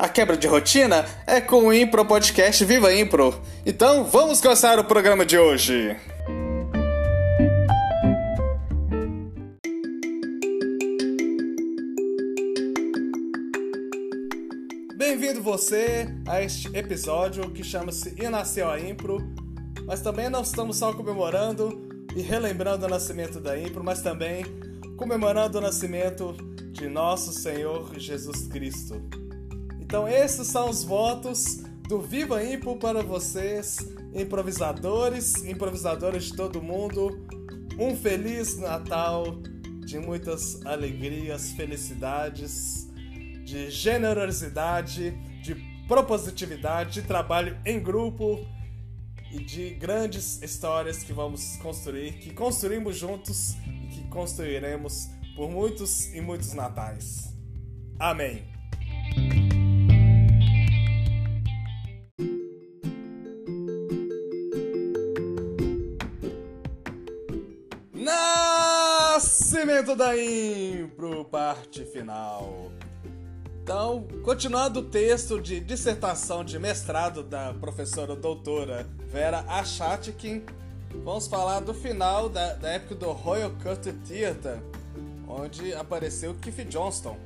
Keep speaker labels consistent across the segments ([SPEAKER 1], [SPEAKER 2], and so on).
[SPEAKER 1] A quebra de rotina é com o Impro Podcast Viva Impro. Então vamos começar o programa de hoje. Bem-vindo você a este episódio que chama-se E Nasceu a Impro. Mas também não estamos só comemorando e relembrando o nascimento da Impro, mas também comemorando o nascimento de nosso Senhor Jesus Cristo. Então, esses são os votos do Viva Impo para vocês, improvisadores, improvisadoras de todo mundo. Um feliz Natal de muitas alegrias, felicidades, de generosidade, de propositividade, de trabalho em grupo e de grandes histórias que vamos construir, que construímos juntos e que construiremos por muitos e muitos natais. Amém. Nascimento da Impro, parte final. Então, continuando o texto de dissertação de mestrado da professora doutora Vera Achatkin, vamos falar do final da, da época do Royal Court Theatre, onde apareceu Keith Johnston.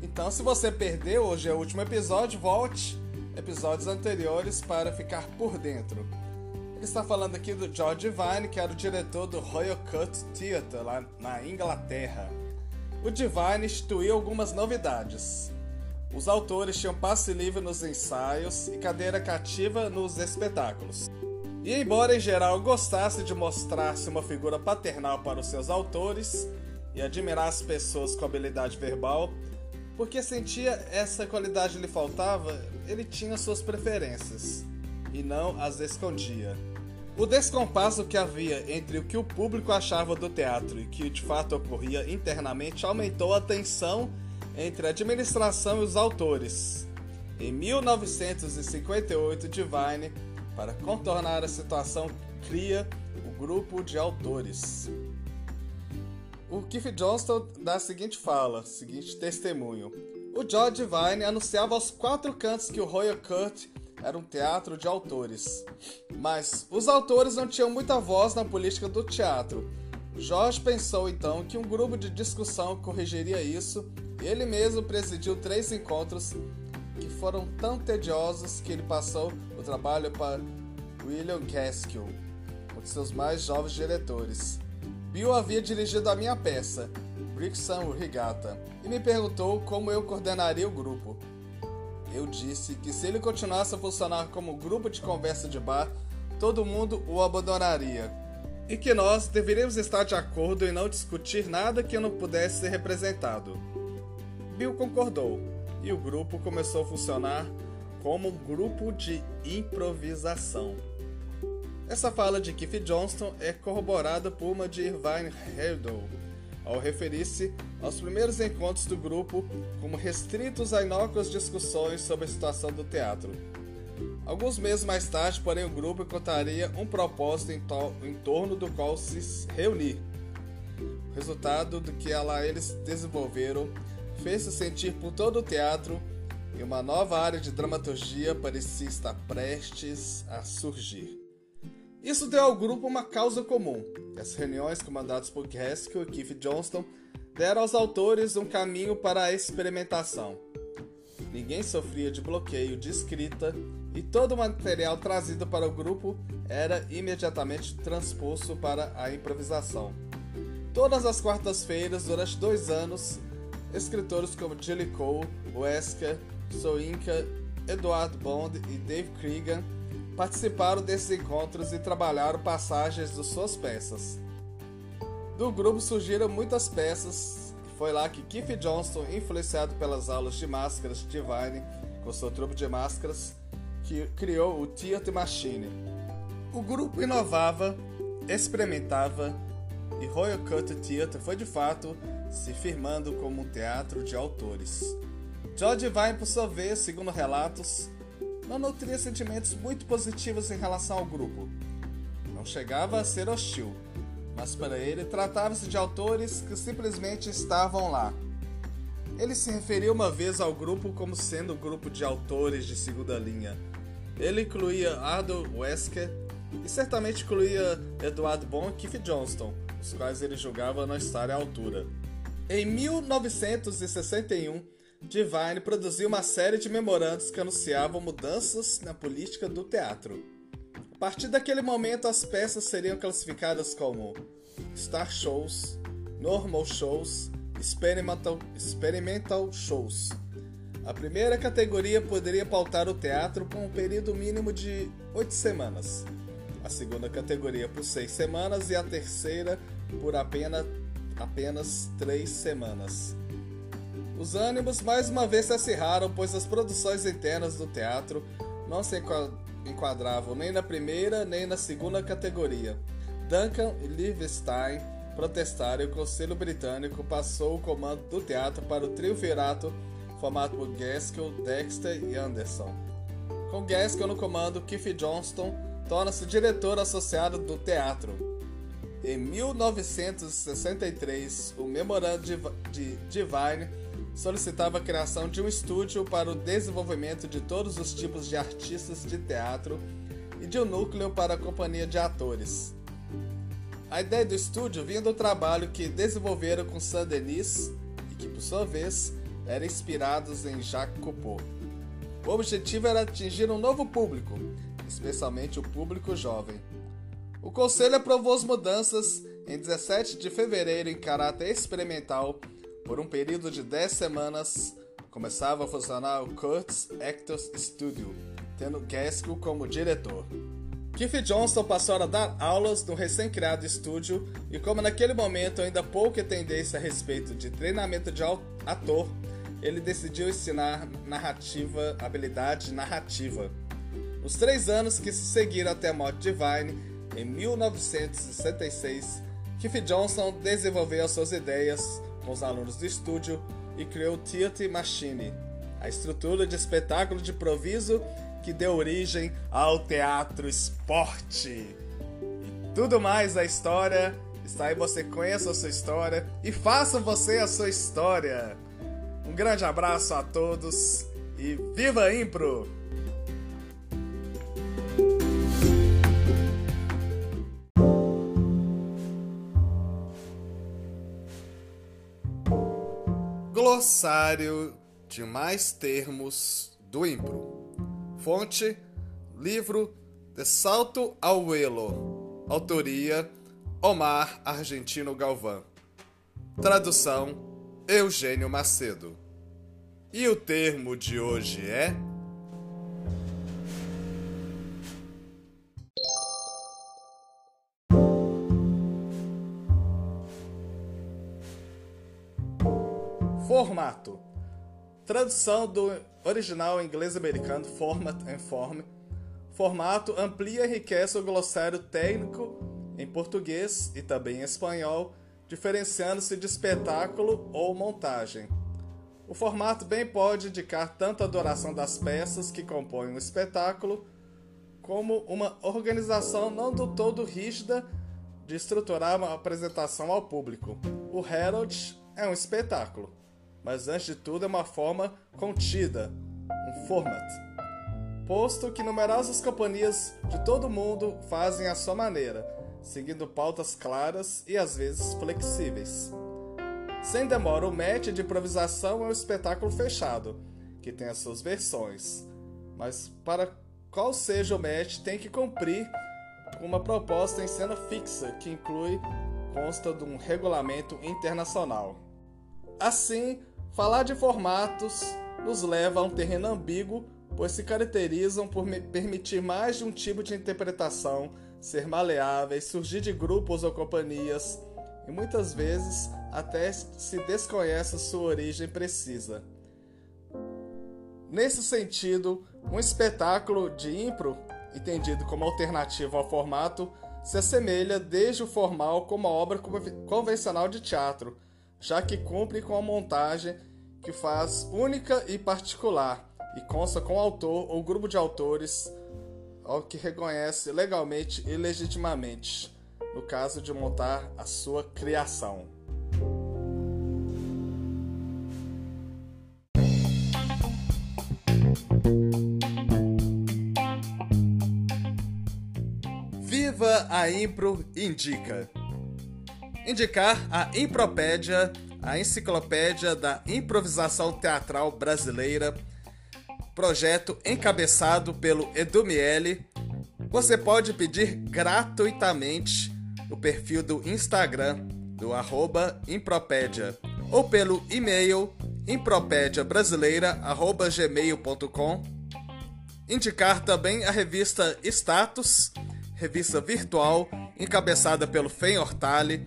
[SPEAKER 1] Então, se você perdeu, hoje é o último episódio, volte episódios anteriores para ficar por dentro. Está falando aqui do George Devine, que era o diretor do Royal Court Theatre lá na Inglaterra. O Devine instituiu algumas novidades. Os autores tinham passe livre nos ensaios e cadeira cativa nos espetáculos. E embora em geral gostasse de mostrar-se uma figura paternal para os seus autores e admirar as pessoas com habilidade verbal, porque sentia essa qualidade lhe faltava, ele tinha suas preferências e não as escondia. O descompasso que havia entre o que o público achava do teatro e que de fato ocorria internamente aumentou a tensão entre a administração e os autores. Em 1958, Divine, para contornar a situação, cria o grupo de autores. O Keith Johnston dá a seguinte fala, seguinte testemunho. O George Divine anunciava aos quatro cantos que o Royal Court era um teatro de autores. Mas os autores não tinham muita voz na política do teatro. Jorge pensou então que um grupo de discussão corrigiria isso e ele mesmo presidiu três encontros que foram tão tediosos que ele passou o trabalho para William Gaskill, um de seus mais jovens diretores. Bill havia dirigido a minha peça, Brixton Regatta, e me perguntou como eu coordenaria o grupo. Eu disse que se ele continuasse a funcionar como grupo de conversa de bar, todo mundo o abandonaria. E que nós deveríamos estar de acordo em não discutir nada que não pudesse ser representado. Bill concordou, e o grupo começou a funcionar como um grupo de improvisação. Essa fala de Keith Johnston é corroborada por uma de Irvine Herdle, ao referir-se aos primeiros encontros do grupo como restritos a inócuas discussões sobre a situação do teatro. Alguns meses mais tarde, porém, o grupo encontraria um propósito em, to em torno do qual se reunir. O resultado do que lá eles desenvolveram fez-se sentir por todo o teatro e uma nova área de dramaturgia parecia estar prestes a surgir. Isso deu ao grupo uma causa comum. As reuniões comandadas por Gaskell e Keith Johnston deram aos autores um caminho para a experimentação. Ninguém sofria de bloqueio de escrita e todo o material trazido para o grupo era imediatamente transposto para a improvisação. Todas as quartas-feiras, durante dois anos, escritores como Julie Cole, Wesker, Soinka, Edward Bond e Dave Cregan participaram desses encontros e trabalharam passagens de suas peças. Do grupo surgiram muitas peças Foi lá que Keith Johnston, influenciado pelas aulas de máscaras de Divine, com seu trupe de máscaras, que criou o Theatre Machine. O grupo inovava, experimentava e Royal Cut Theatre foi de fato se firmando como um teatro de autores. George Divine, por sua vez, segundo relatos, não nutria sentimentos muito positivos em relação ao grupo. Não chegava a ser hostil, mas para ele tratava-se de autores que simplesmente estavam lá. Ele se referiu uma vez ao grupo como sendo um grupo de autores de segunda linha. Ele incluía Arthur Wesker e certamente incluía Edward Bond e Keith Johnston, os quais ele julgava não estar à altura. Em 1961, Divine produziu uma série de memorandos que anunciavam mudanças na política do teatro. A partir daquele momento, as peças seriam classificadas como Star Shows, Normal Shows, Experimental, experimental Shows. A primeira categoria poderia pautar o teatro por um período mínimo de oito semanas, a segunda categoria por seis semanas e a terceira por apenas, apenas três semanas. Os ânimos mais uma vez se acirraram, pois as produções internas do teatro não se enquadravam nem na primeira nem na segunda categoria. Duncan e Lievestein protestaram e o Conselho Britânico passou o comando do teatro para o triunvirato formado por Gaskell, Dexter e Anderson. Com Gaskell no comando, Keith Johnston torna-se diretor associado do teatro. Em 1963, o Memorando de Divine solicitava a criação de um estúdio para o desenvolvimento de todos os tipos de artistas de teatro e de um núcleo para a companhia de atores. A ideia do estúdio vinha do trabalho que desenvolveram com Saint-Denis e que, por sua vez, eram inspirados em Jacques Coupeau. O objetivo era atingir um novo público, especialmente o público jovem. O conselho aprovou as mudanças em 17 de fevereiro em caráter experimental por um período de 10 semanas. Começava a funcionar o Kurtz Actors Studio, tendo Gaskell como diretor. Keith Johnston passou a dar aulas no recém-criado estúdio e, como naquele momento ainda pouca tendência a respeito de treinamento de ator, ele decidiu ensinar narrativa, habilidade narrativa. Nos três anos que se seguiram até a morte de Vine, em 1966, Keith Johnson desenvolveu suas ideias com os alunos do estúdio e criou o Theatre Machine, a estrutura de espetáculo de improviso que deu origem ao teatro esporte. E tudo mais da história está aí, você conheça a sua história e faça você a sua história. Um grande abraço a todos e viva Impro! Glossário de mais termos do Impro. Fonte: livro De Salto ao Elo. Autoria: Omar Argentino Galvão. Tradução: Eugênio Macedo. E o termo de hoje é. Tradução do original inglês-americano Format and Form. Formato amplia e enriquece o glossário técnico em português e também em espanhol, diferenciando-se de espetáculo ou montagem. O formato bem pode indicar tanto a duração das peças que compõem o um espetáculo, como uma organização não do todo rígida de estruturar uma apresentação ao público. O Herald é um espetáculo mas antes de tudo é uma forma contida, um format. Posto que numerosas companhias de todo mundo fazem à sua maneira, seguindo pautas claras e às vezes flexíveis. Sem demora, o match de improvisação é um espetáculo fechado, que tem as suas versões, mas para qual seja o match tem que cumprir uma proposta em cena fixa que inclui consta de um regulamento internacional. Assim, Falar de formatos nos leva a um terreno ambíguo, pois se caracterizam por permitir mais de um tipo de interpretação, ser maleáveis, surgir de grupos ou companhias e muitas vezes até se desconhece sua origem precisa. Nesse sentido, um espetáculo de impro, entendido como alternativa ao formato, se assemelha desde o formal como a obra convencional de teatro, já que cumpre com a montagem que faz única e particular e consta com o autor ou grupo de autores ao que reconhece legalmente e legitimamente, no caso de montar a sua criação. Viva a Impro Indica! Indicar a Impropédia, a enciclopédia da improvisação teatral brasileira, projeto encabeçado pelo Edu Miele. Você pode pedir gratuitamente no perfil do Instagram do arroba Impropédia ou pelo e-mail impropediabrasileira.gmail.com Indicar também a revista Status, revista virtual encabeçada pelo Fen Hortali,